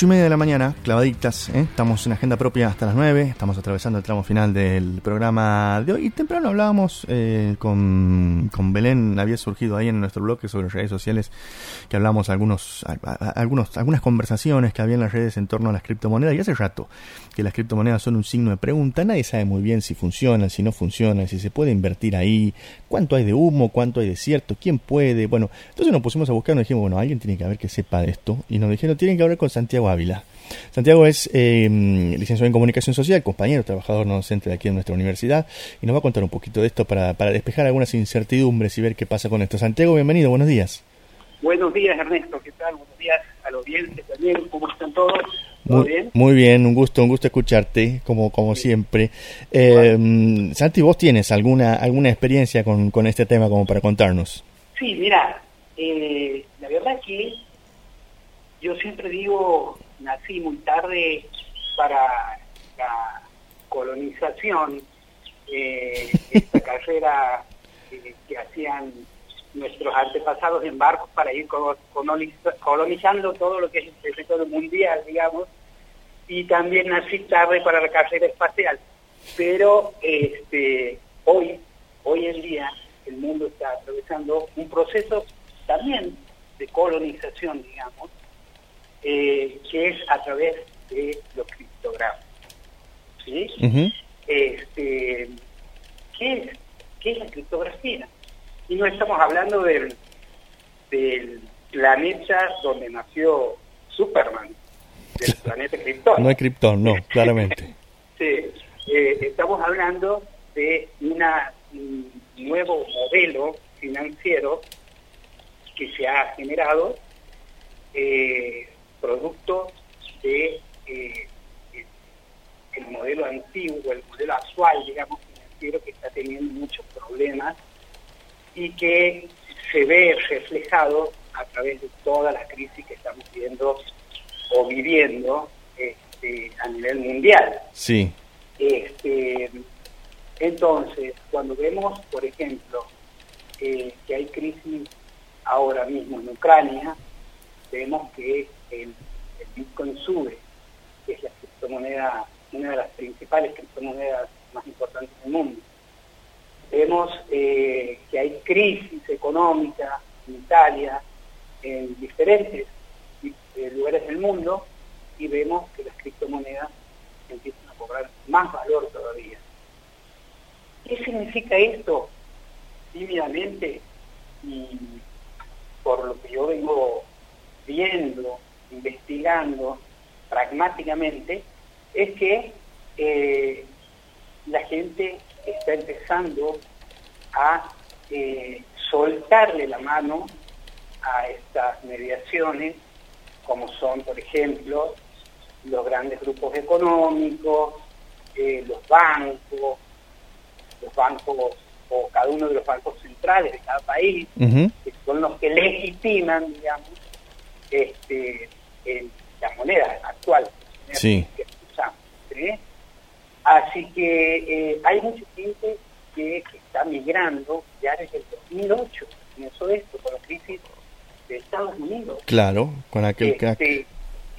y media de la mañana, clavaditas, ¿eh? estamos en agenda propia hasta las 9, estamos atravesando el tramo final del programa de hoy. Y temprano hablábamos eh, con, con, Belén, había surgido ahí en nuestro bloque sobre redes sociales que hablamos algunos, algunos, algunas conversaciones que había en las redes en torno a las criptomonedas. Y hace rato que las criptomonedas son un signo de pregunta, nadie sabe muy bien si funcionan, si no funcionan, si se puede invertir ahí, cuánto hay de humo, cuánto hay de cierto, quién puede, bueno, entonces nos pusimos a buscar nos dijimos, bueno, alguien tiene que haber que sepa de esto y nos dijeron, tienen que hablar con Santiago Ávila. Santiago es eh, licenciado en Comunicación Social, compañero, trabajador no docente de aquí en nuestra universidad, y nos va a contar un poquito de esto para, para despejar algunas incertidumbres y ver qué pasa con esto. Santiago, bienvenido, buenos días. Buenos días, Ernesto, ¿qué tal? Buenos días a la audiencia también, ¿cómo están todos? Muy bien? muy bien, un gusto, un gusto escucharte, como, como siempre. Eh, Santi, ¿vos tienes alguna, alguna experiencia con, con este tema como para contarnos? Sí, mira, eh, la verdad es que yo siempre digo, nací muy tarde para la colonización, eh, esta carrera eh, que hacían nuestros antepasados en barcos para ir colonizando todo lo que es el territorio mundial, digamos, y también nací tarde para la carrera espacial. Pero este, hoy, hoy en día, el mundo está atravesando un proceso también de colonización, digamos, eh, que es a través de los criptogramas. ¿sí? este, ¿qué, es, ¿Qué es la criptografía? Y no estamos hablando del, del planeta donde nació Superman, del planeta Krypton. No es Krypton, no, claramente. sí, eh, estamos hablando de una, un nuevo modelo financiero que se ha generado eh, producto de eh, el modelo antiguo, el modelo actual, digamos, financiero, que está teniendo muchos problemas y que se ve reflejado a través de todas las crisis que estamos viendo o viviendo este, a nivel mundial. Sí. Este, entonces, cuando vemos, por ejemplo, eh, que hay crisis ahora mismo en Ucrania, vemos que el, Bitcoin sube, que es la criptomoneda, una de las principales criptomonedas más importantes del mundo. Vemos eh, que hay crisis económica en Italia, en diferentes eh, lugares del mundo, y vemos que las criptomonedas empiezan a cobrar más valor todavía. ¿Qué significa esto? Tímidamente, y por lo que yo vengo viendo, investigando pragmáticamente, es que eh, la gente está empezando a eh, soltarle la mano a estas mediaciones, como son, por ejemplo, los grandes grupos económicos, eh, los bancos, los bancos o cada uno de los bancos centrales de cada país, que son los que legitiman, digamos, este, la moneda actual sí. que usamos. Así que eh, hay mucha gente que está migrando ya desde el 2008, comenzó esto con la crisis de Estados Unidos. Claro, con aquel este,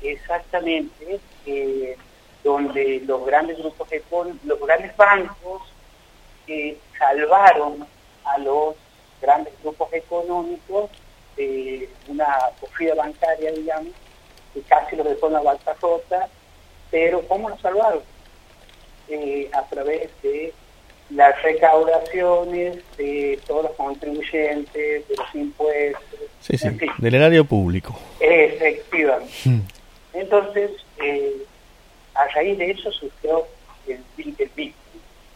Exactamente, eh, donde los grandes grupos, los grandes bancos eh, salvaron a los grandes grupos económicos de una cofida bancaria, digamos, que casi lo dejó en la bancarrota, pero ¿cómo lo salvaron? Eh, a través de las recaudaciones de todos los contribuyentes, de los impuestos. Sí, sí, del erario público. Efectivamente. Hmm. Entonces, eh, a raíz de eso surgió el, el Bitcoin.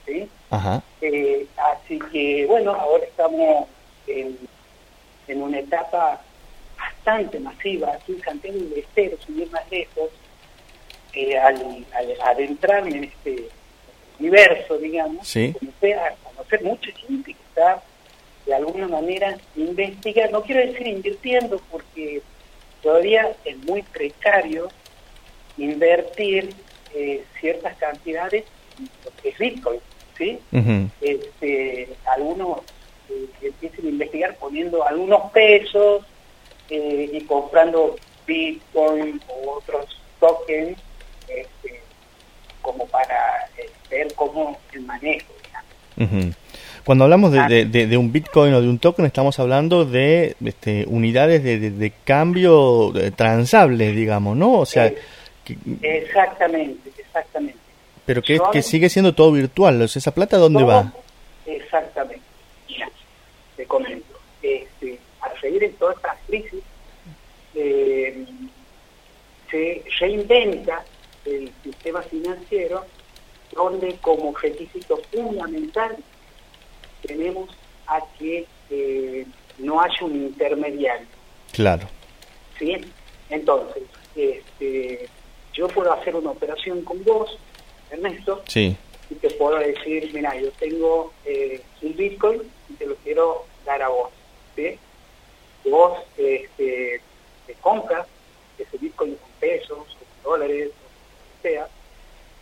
¿sí? Ajá. Eh, así que, bueno, ahora estamos en en una etapa bastante masiva, aquí en Santiago del Estero, sin ir más lejos, eh, al, adentrarme en este universo, digamos, comencé a conocer mucha gente que está de alguna manera investigando, no quiero decir invirtiendo porque todavía es muy precario invertir eh, ciertas cantidades en lo que es Bitcoin, ¿sí? este, algunos que empiecen a investigar poniendo algunos pesos eh, y comprando Bitcoin o otros token este, como para eh, ver cómo el manejo. Cuando hablamos de, ah. de, de, un Bitcoin o de un token, estamos hablando de este, unidades de, cambio transables, digamos, ¿no? O sea, exactamente, exactamente. Pero que, que sigue siendo todo virtual, ¿esa plata dónde va? Exactamente. Mira, te comento. Este, seguir en todas estas crisis, eh, se reinventa el sistema financiero donde como requisito fundamental tenemos a que eh, no haya un intermediario. Claro. ¿Sí? Entonces, este, yo puedo hacer una operación con vos, Ernesto, sí. y te puedo decir, mira, yo tengo eh, un Bitcoin y te lo quiero dar a vos. ¿sí? Vos este, te compras ese Bitcoin con pesos, o dólares, o sea,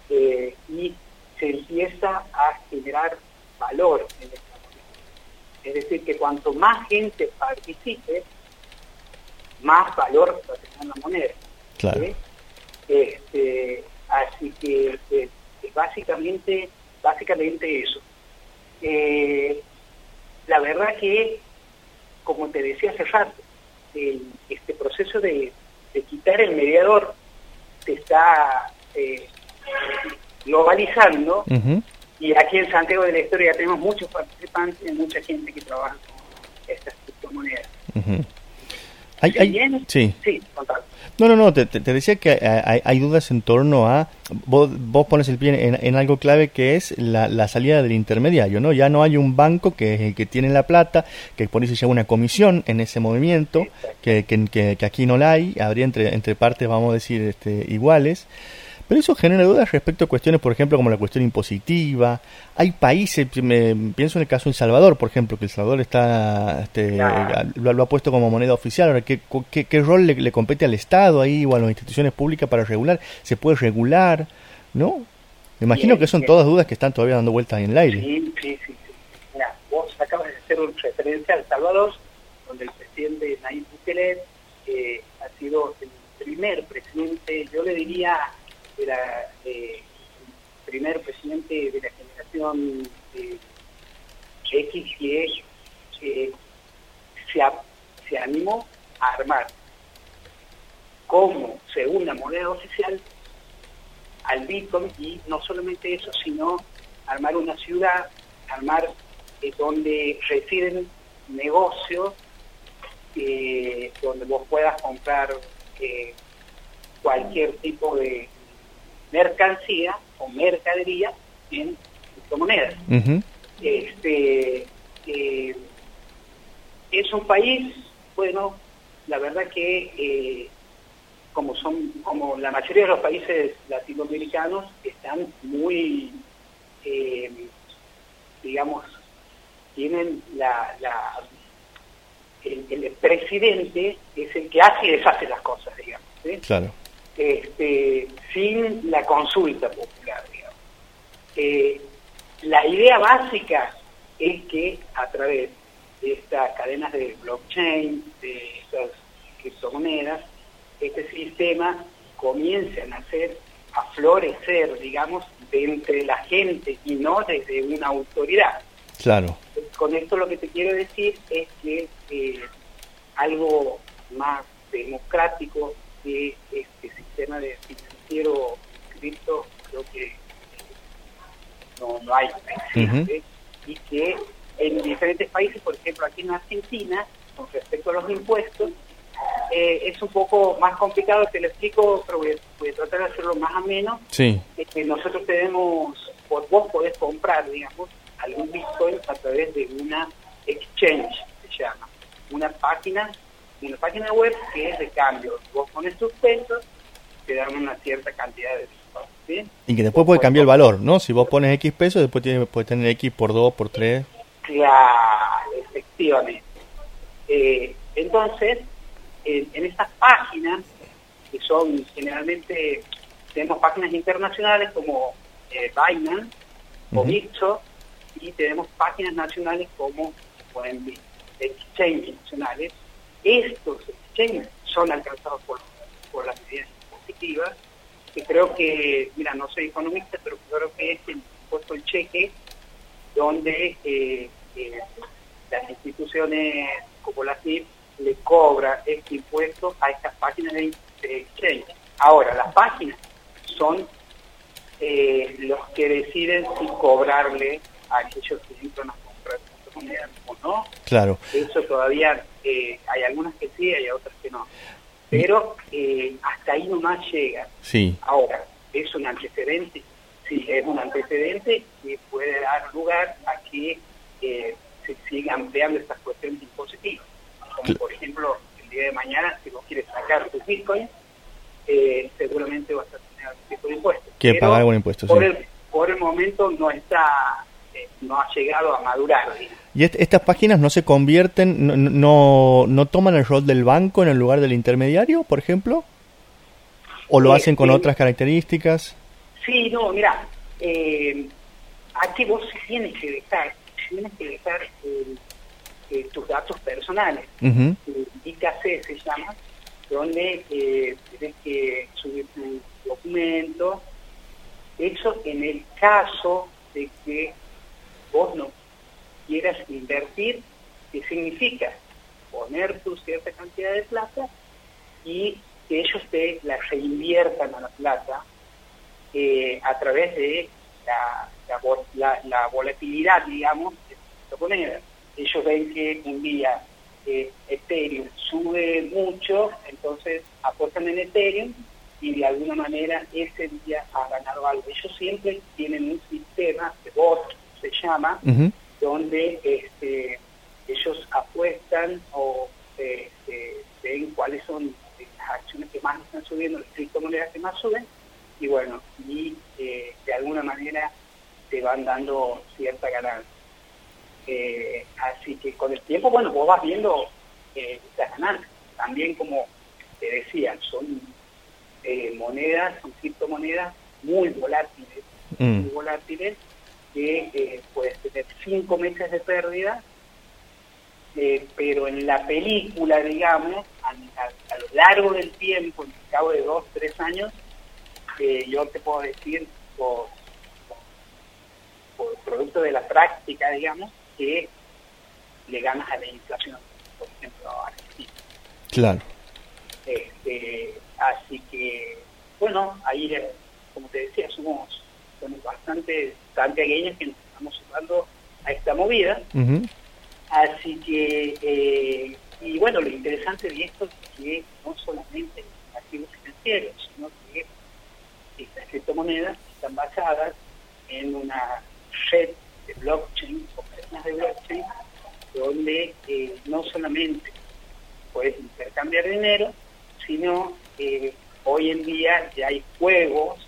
eh, y se empieza a generar valor en esta moneda. Es decir, que cuanto más gente participe, más valor va a tener la moneda. Claro. Este, así que eh, básicamente, básicamente eso. Eh, la verdad que, como te decía hace rato, este proceso de, quitar el mediador se está eh, globalizando. Y aquí en Santiago de la Historia tenemos muchos participantes, mucha gente que trabaja con estas criptomonedas. Hay, sí. Sí, No, no, no, te, decía que hay, dudas en torno a, vos, vos pones el pie en, algo clave que es la, salida del intermediario, ¿no? Ya no hay un banco que es el que tiene la plata, que por eso se lleva una comisión en ese movimiento, que, que, que, aquí no la hay, habría entre, entre partes, vamos a decir, este, iguales. Pero eso genera dudas respecto a cuestiones, por ejemplo, como la cuestión impositiva. Hay países, me, pienso en el caso de El Salvador, por ejemplo, que El Salvador está, este, lo, ha puesto como moneda oficial. Ahora, ¿qué, qué, rol le, compete al Estado ahí o a las instituciones públicas para regular? ¿Se puede regular? ¿No? Me imagino que son todas dudas que están todavía dando vueltas en el aire. Sí, sí, sí. Mira, vos acabas de hacer una referencia a El Salvador, donde el presidente Nayib Bukele eh, ha sido el primer presidente, yo le diría era eh, el primer presidente de la generación eh, X que eh, se, se animó a armar como segunda moneda oficial al Bitcoin y no solamente eso, sino armar una ciudad, armar donde residen negocios, donde vos puedas comprar cualquier tipo de, mercancía o mercadería en criptomonedas. este, eh, es un país, bueno, la verdad que eh, como son como la mayoría de los países latinoamericanos están muy eh, digamos tienen la, la el, el, presidente es el que hace y deshace las cosas digamos claro este, sin la consulta popular. Eh, la idea básica es que a través de estas cadenas de blockchain, de estas criptomonedas, este sistema comience a nacer, a florecer, digamos, de entre la gente y no desde una autoridad. Claro. Con esto lo que te quiero decir es que eh, algo más democrático de este sistema de financiero cripto creo que no, no hay, y que en diferentes países, por ejemplo aquí en Argentina, con respecto a los impuestos, eh, es un poco más complicado, te lo explico, pero voy a, tratar de hacerlo más ameno. Sí. que nosotros tenemos, por vos podés comprar, digamos, algún Bitcoin a través de una exchange, se llama, una página una página web que es de cambio. Vos pones tus pesos, te dan una cierta cantidad de pesos. ¿sí? Y que después puede cambiar el valor, ¿no? Si vos pones X pesos, después tiene, puede tener X por 2, por 3. Claro, efectivamente. Eh, entonces, en, estas páginas, que son generalmente, tenemos páginas internacionales como eh, Binance o Bitso, y tenemos páginas nacionales como, por ejemplo, exchanges nacionales, estos exchanges son alcanzados por, por las medidas positivas que creo que, mira, no soy economista, pero creo que es el impuesto el cheque, donde eh, eh, las instituciones como la CIP le cobra este impuesto a estas páginas de, exchange. Ahora, las páginas son eh, los que deciden si cobrarle a aquellos que entran a no. Claro. Eso todavía hay algunas que sí, hay otras que no pero eh, hasta ahí nomás llega. Sí. Ahora, ¿es un antecedente? Sí, es un antecedente que puede dar lugar a que eh, se siga ampliando estas cuestiones impositivas. Como por ejemplo, el día de mañana, si vos quieres sacar tu Bitcoin, eh, seguramente vas a tener algún tipo de impuesto. Que pagar algún impuesto, por El, por el momento no está, no ha llegado a madurar. ¿Y estas páginas no se convierten, no, no, no, toman el rol del banco en el lugar del intermediario, por ejemplo? ¿O lo hacen con otras características? Sí, no, mira, eh, aquí vos tienes que dejar, tienes que dejar eh, eh, tus datos personales. Uh IKC se llama, donde tienes que subir tu documento. Eso en el caso de que vos no quieras invertir, ¿qué significa? Poner tu cierta cantidad de plata y que ellos te la reinviertan a la plata eh, a través de la, la, volatilidad, digamos, de la moneda. Ellos ven que un día eh, Ethereum sube mucho, entonces aportan en Ethereum y de alguna manera ese día ha ganado algo. Ellos siempre tienen un sistema de bot, se llama, donde este, ellos apuestan o este, ven cuáles son las acciones que más están subiendo, las criptomonedas que más suben, y bueno, y eh, de alguna manera te van dando cierta ganancia. Eh, así que con el tiempo, bueno, vos vas viendo eh, estas ganancias. También, como te decía, son eh, monedas, son criptomonedas muy volátiles, mm. muy volátiles, que eh, puedes tener cinco meses de pérdida, eh, pero en la película, digamos, a, lo largo del tiempo, en el cabo de dos, tres años, eh, yo te puedo decir, por, por, producto de la práctica, digamos, que le ganas a la inflación, por ejemplo, a Argentina. Claro. Este, así que, bueno, ahí, como te decía, somos somos bastante santiagueños que nos estamos sumando a esta movida. Así que, eh, y bueno, lo interesante de esto es que no solamente activos financieros, sino que estas criptomonedas están basadas en una red de blockchain o cadenas de blockchain donde eh, no solamente puedes intercambiar dinero, sino que hoy en día ya hay juegos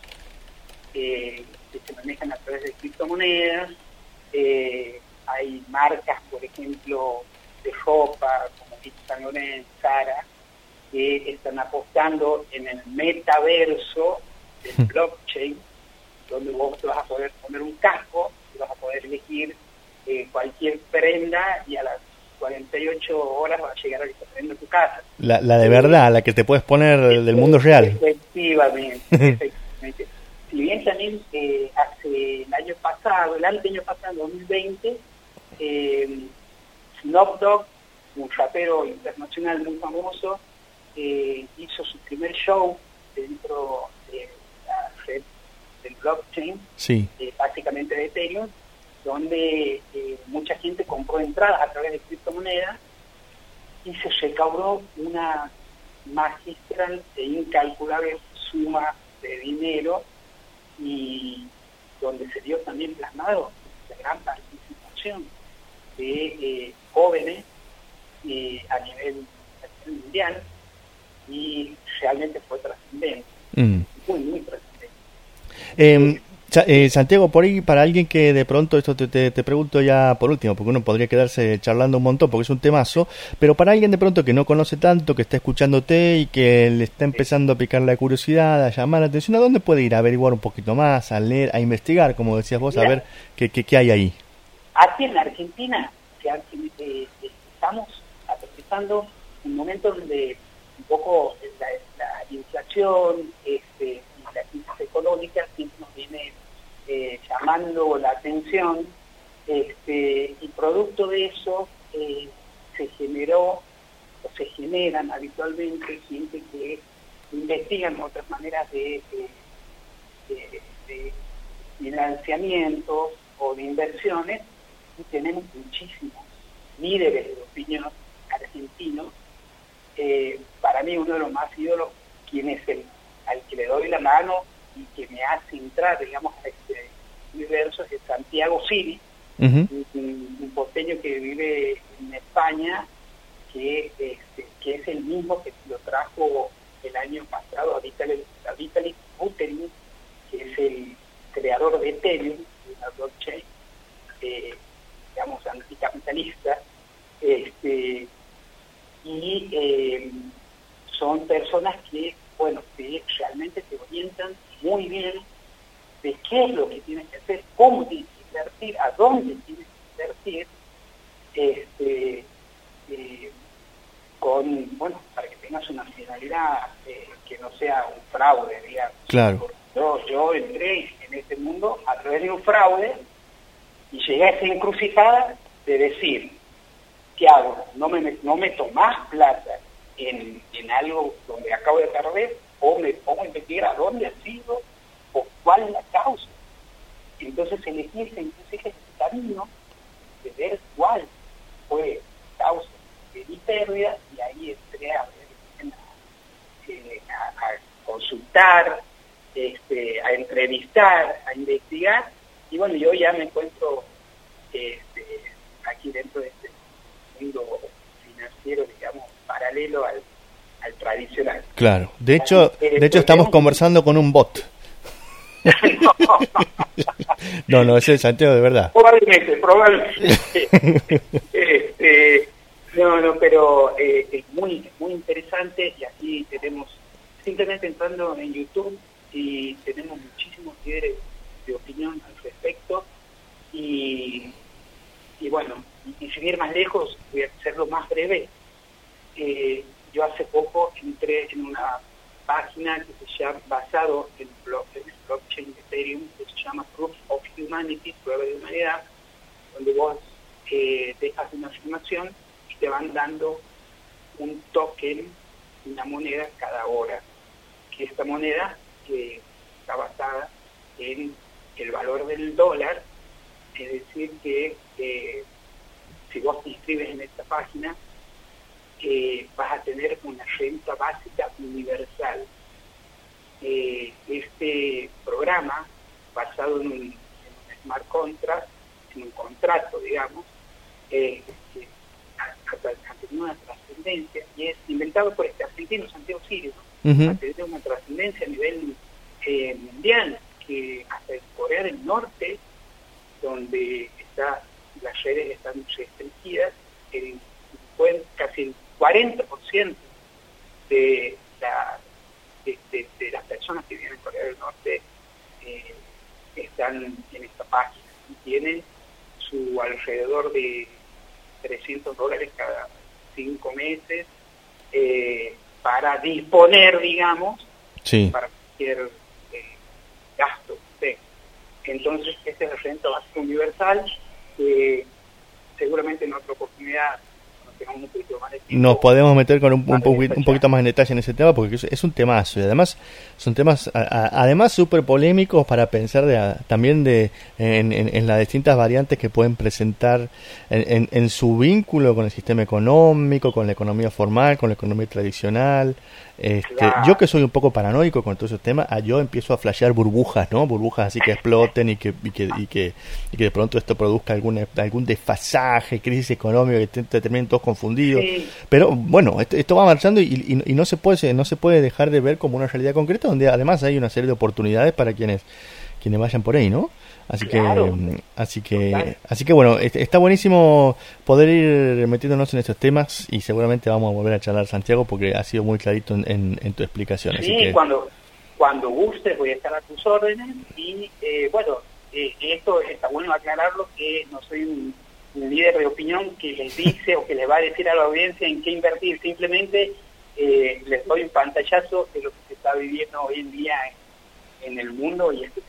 eh, que se manejan a través de criptomonedas. Eh, hay marcas, por ejemplo, de ropa como San Lorenzo, Sara, que están apostando en el metaverso del hmm. blockchain, donde vos te vas a poder poner un casco, y vas a poder elegir eh, cualquier prenda y a las 48 horas va a llegar a prenda a tu casa. La, la de verdad, la que te puedes poner del mundo real. Efectivamente, efectivamente si bien también eh, hace el año pasado, el año pasado, 2020, eh, Snoop Dogg, un rapero internacional muy famoso, eh, hizo su primer show dentro de la red del blockchain, eh, básicamente de Ethereum, donde mucha gente compró entradas a través de criptomonedas y se recaudó una magistral e incalculable suma de dinero y donde se dio también plasmado la gran participación de eh, jóvenes eh, a, nivel, mundial y realmente fue trascendente, mm. muy, muy trascendente. Em, eh, Santiago, por ahí, para alguien que de pronto, esto te, te, pregunto ya por último, porque uno podría quedarse charlando un montón, porque es un temazo, pero para alguien de pronto que no conoce tanto, que está escuchándote y que le está empezando a picar la curiosidad, a llamar la atención, ¿a dónde puede ir? A averiguar un poquito más, a leer, a investigar, como decías vos, a ver qué, qué, hay ahí. Aquí en la Argentina eh, estamos atravesando un momento donde un poco la, inflación este, y la llamando la atención este, y producto de eso eh, se generó o se generan habitualmente gente que investigan otras maneras de, de, financiamientos o de inversiones y tenemos muchísimos líderes de opinión argentinos. Eh, para mí uno de los más ídolos, quien es el al que le doy la mano y que me hace entrar, digamos, a este universo es Santiago Siri, un, porteño que vive en España, que, este, que es el mismo que lo trajo el año pasado a Vitalik, a Buterin, que es el creador de Ethereum, una blockchain, eh, digamos, anticapitalista, este, y eh, son personas que, bueno, que realmente te orientan muy bien de qué es lo que tienes que hacer, cómo tienes que invertir, a dónde tienes que invertir, este, eh, con, bueno, para que tengas una finalidad eh, que no sea un fraude, digamos. Claro. Yo, yo entré en este mundo a través de un fraude y llegué a esa encrucijada de decir, ¿qué hago? ¿No me, no meto más plata en, en algo donde acabo de perder me pongo investigar a dónde ha sido o cuál es la causa? Entonces elegí ese, ese camino de ver cuál fue la causa de mi pérdida y ahí entré a, eh, consultar, este, a entrevistar, a investigar y bueno, yo ya me encuentro este, aquí dentro de este mundo financiero, digamos, paralelo al, al tradicional. Claro, de hecho, de hecho estamos conversando con un bot. no, no, ese es Santiago de verdad. Probablemente, probablemente. este, no, no, pero eh, es muy, muy interesante y aquí tenemos, simplemente entrando en YouTube y tenemos muchísimos líderes de opinión al respecto y, y bueno, y, sin ir más lejos, voy a hacerlo más breve. Eh, yo hace poco entré en una página que se llama, basado en, el blockchain Ethereum, que se llama Proof of Humanity, prueba de humanidad, donde vos eh, dejas una afirmación y te van dando un token, una moneda cada hora. Que esta moneda que está basada en el valor del dólar, es decir, que eh, si vos te inscribes en esta página, eh, vas a tener una renta básica universal. Eh, este programa, basado en un, smart contract, en un contrato, digamos, ha, tenido una trascendencia y es inventado por este argentino Santiago Sirio, ha tenido una trascendencia a nivel mundial que hasta en Corea del Norte, donde está, las redes están restringidas, el, casi el 40% de, la, de, las personas que viven en Corea del Norte eh, están en esta página y tienen su alrededor de 300 dólares cada cinco meses eh, para disponer, digamos, para cualquier gasto. Entonces, este es el renta básico universal que seguramente en otra oportunidad nos podemos meter con un, un, poquito más en detalle en ese tema porque es, un temazo y además son temas además súper polémicos para pensar de, también de en, las distintas variantes que pueden presentar en, en, su vínculo con el sistema económico, con la economía formal, con la economía tradicional. Este, Yo que soy un poco paranoico con todos esos temas, yo empiezo a flashear burbujas, ¿no? Burbujas así que exploten y que, y que, y que, y que de pronto esto produzca algún, algún desfasaje, crisis económica, que te, terminen todos confundidos. Pero bueno, esto, va marchando y, y, no, se puede, no se puede dejar de ver como una realidad concreta donde además hay una serie de oportunidades para quienes, quienes vayan por ahí, ¿no? Así que, así que, así que bueno, está buenísimo poder ir metiéndonos en estos temas y seguramente vamos a volver a charlar Santiago porque ha sido muy clarito en, tu explicación. Sí, cuando cuando gustes voy a estar a tus órdenes y eh, bueno, eh, esto está bueno aclararlo que no soy un, líder de opinión que les dice o que les va a decir a la audiencia en qué invertir, simplemente eh, les doy un pantallazo de lo que se está viviendo hoy en día en, en el mundo y este